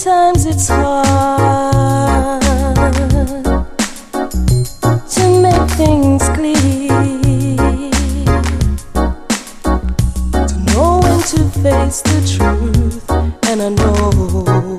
sometimes it's hard to make things clear, to know when to face the truth, and I know.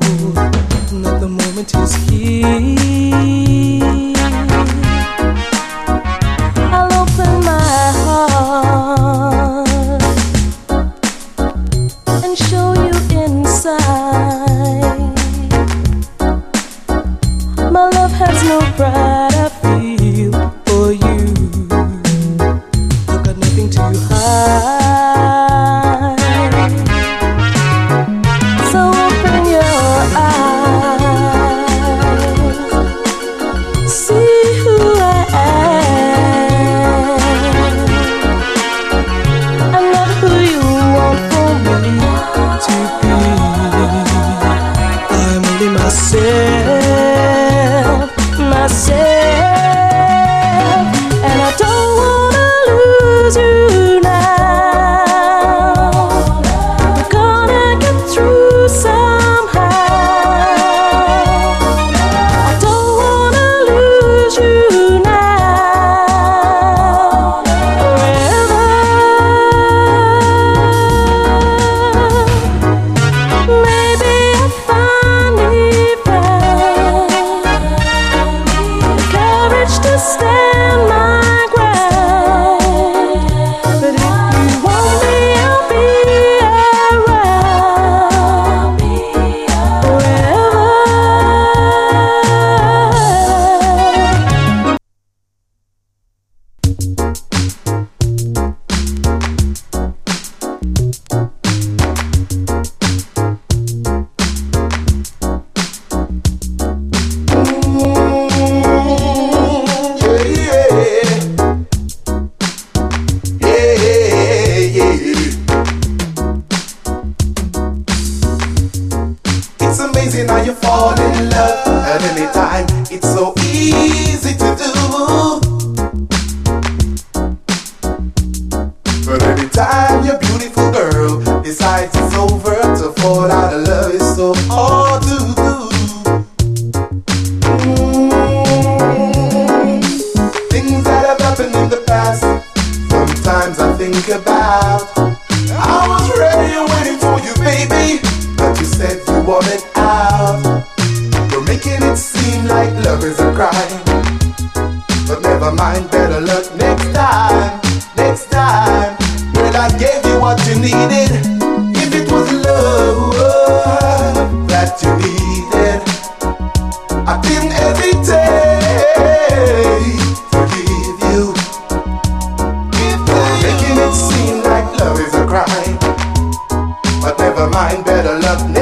amazing how you fall in love at any time. It's so easy. But anytime your beautiful girl decides it's over to fall out of love, it's so hard to do. Mm. Things that have happened in the past, sometimes I think about. I was ready and waiting for you, baby, but you said you wanted out. You're making it seem like love is a crime. But never mind, better luck next time, next time would I gave you what you needed if it was love that you needed? I've been every day to give you, making it seem like love is a crime. But never mind, better love.